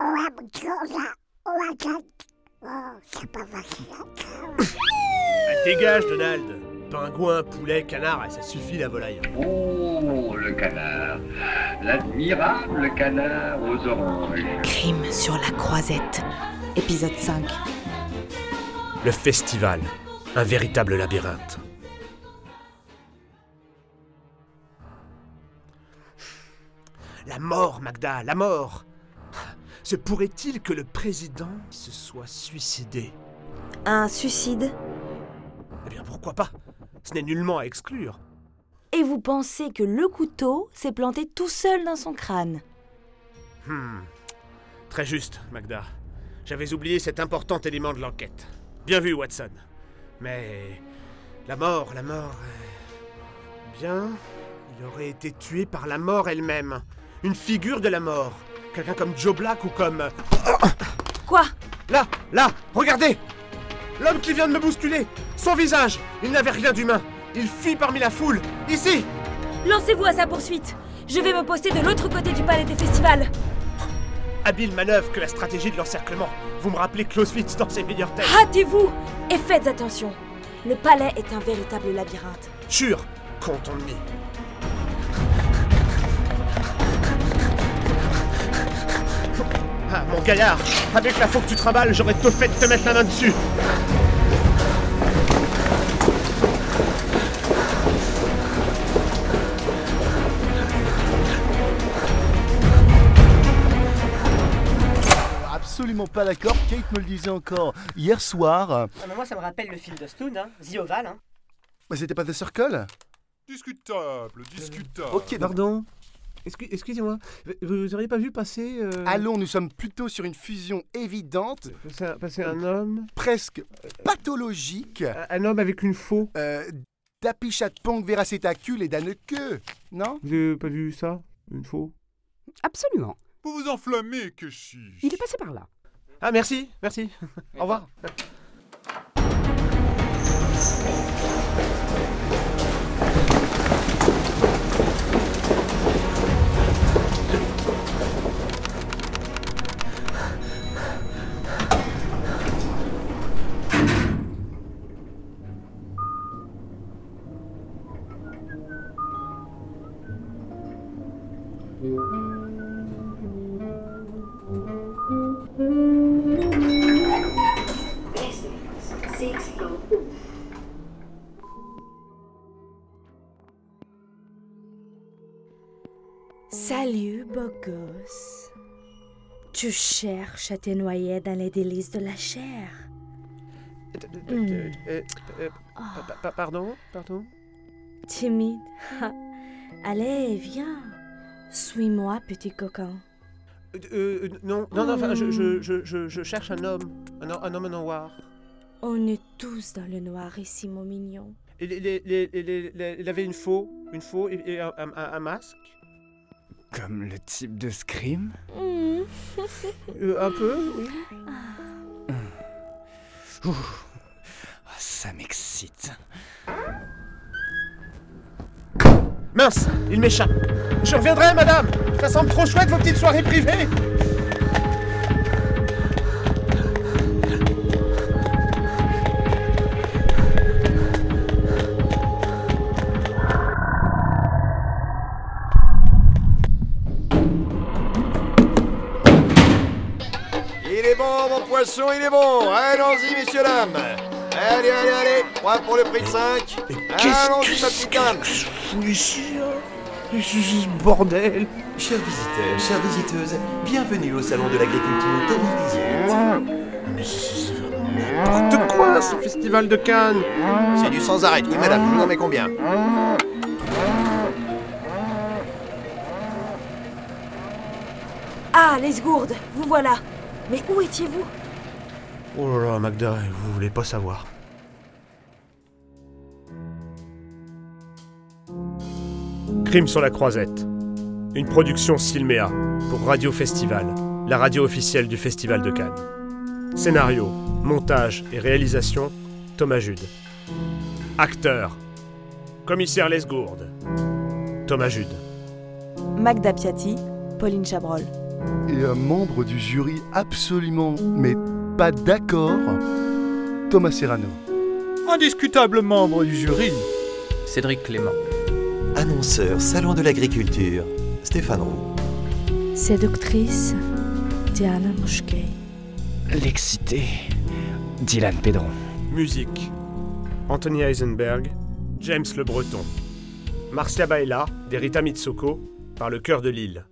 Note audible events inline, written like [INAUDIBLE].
Ah, dégage, Donald Pingouin, poulet, canard, et ça suffit la volaille. Oh, le canard. L'admirable canard aux oranges. Crime sur la croisette. Épisode 5. Le festival. Un véritable labyrinthe. La mort, Magda, la mort Se pourrait-il que le président se soit suicidé Un suicide Eh bien, pourquoi pas? Ce n'est nullement à exclure. Et vous pensez que le couteau s'est planté tout seul dans son crâne? Hmm. Très juste, Magda. J'avais oublié cet important élément de l'enquête. Bien vu, Watson. Mais la mort, la mort. euh, Bien, il aurait été tué par la mort elle-même. Une figure de la mort. Quelqu'un comme Joe Black ou comme... [COUGHS] Quoi? Là, là, regardez L'homme qui vient de me bousculer Son visage Il n'avait rien d'humain Il fuit parmi la foule Ici Lancez-vous à sa poursuite Je vais me poster de l'autre côté du palais des festivals Habile manœuvre que la stratégie de l'encerclement. Vous me rappelez Clausewitz dans ses meilleures têtes. Hâtez-vous Et faites attention Le palais est un véritable labyrinthe. Sûr Compte on me. Ah, mon gaillard Avec la faux que tu trimbales, j'aurais tout fait de te mettre la main dessus Absolument pas d'accord, Kate me le disait encore hier soir. Ah, mais moi, ça me rappelle le film de Stone, hein, The Oval. Hein. Mais c'était pas The Circle? Discutable, discutable. Ok, Pardon Excusez-moi, vous auriez pas vu passer. euh, allons, nous sommes plutôt sur une fusion évidente, passer un, passer un homme presque pathologique, un, un homme avec une faux. euh, d'apichatpong veracétacule et d'anneke, non? Vous avez pas vu ça? Une faux? Absolument. Vous vous enflammez, que chiche. Il est passé par là. Ah, merci, merci. Au revoir. Salut, beau gosse. Tu cherches à te noyer dans les délices de la chair. Euh, euh, euh, pa- Pardon Pardon? Timide. [LAUGHS] Allez, viens. Suis-moi, petit coquin. Non, non, non, enfin, je, je, je, je, je cherche un homme. Un, ho- un homme noir. On est tous dans le noir ici, mon mignon. Il, avait une faux, une faux et, un masque. Comme le type de Scream Hmm. Euh, un peu, oui. Ouh, ah, Ça m'excite. Mince, il m'échappe. Je reviendrai, madame. Ça semble trop chouette vos petites soirées privées. Il est bon, mon poisson, il est bon. Allons-y, messieurs, dames. Allez, allez, allez. Trois pour le prix de 5. Allons-y, ma petite dame. ce bordel. Chers visiteurs, chères visiteuses, bienvenue au Salon de l'Agriculture 2018. Mais c'est vraiment n'importe quoi, ce festival de Cannes. C'est du sans arrêt. Oui, madame, vous en mets combien? Ah, les gourdes, vous voilà. Mais où étiez-vous? Oh là là, Magda, vous voulez pas savoir. Crime sur la croisette. Une production Silméa pour Radio Festival, la radio officielle du Festival de Cannes. Scénario, montage et réalisation, Thomas Jude. Acteur, commissaire Lesgourde, Thomas Jude. Magda Piatti, Pauline Chabrol. Et un membre du jury absolument, mais pas d'accord, Thomas Serrano. Indiscutable membre du jury. Cédric Clément. Annonceur Salon de l'Agriculture, Stéphane Roux. Séductrice, Diana Mouchkei. L'excité, Dylan Pedron. Musique. Anthony Heisenberg, James Le Breton. Marcia Baella, d'Erita Mitsoko, par le cœur de l'île.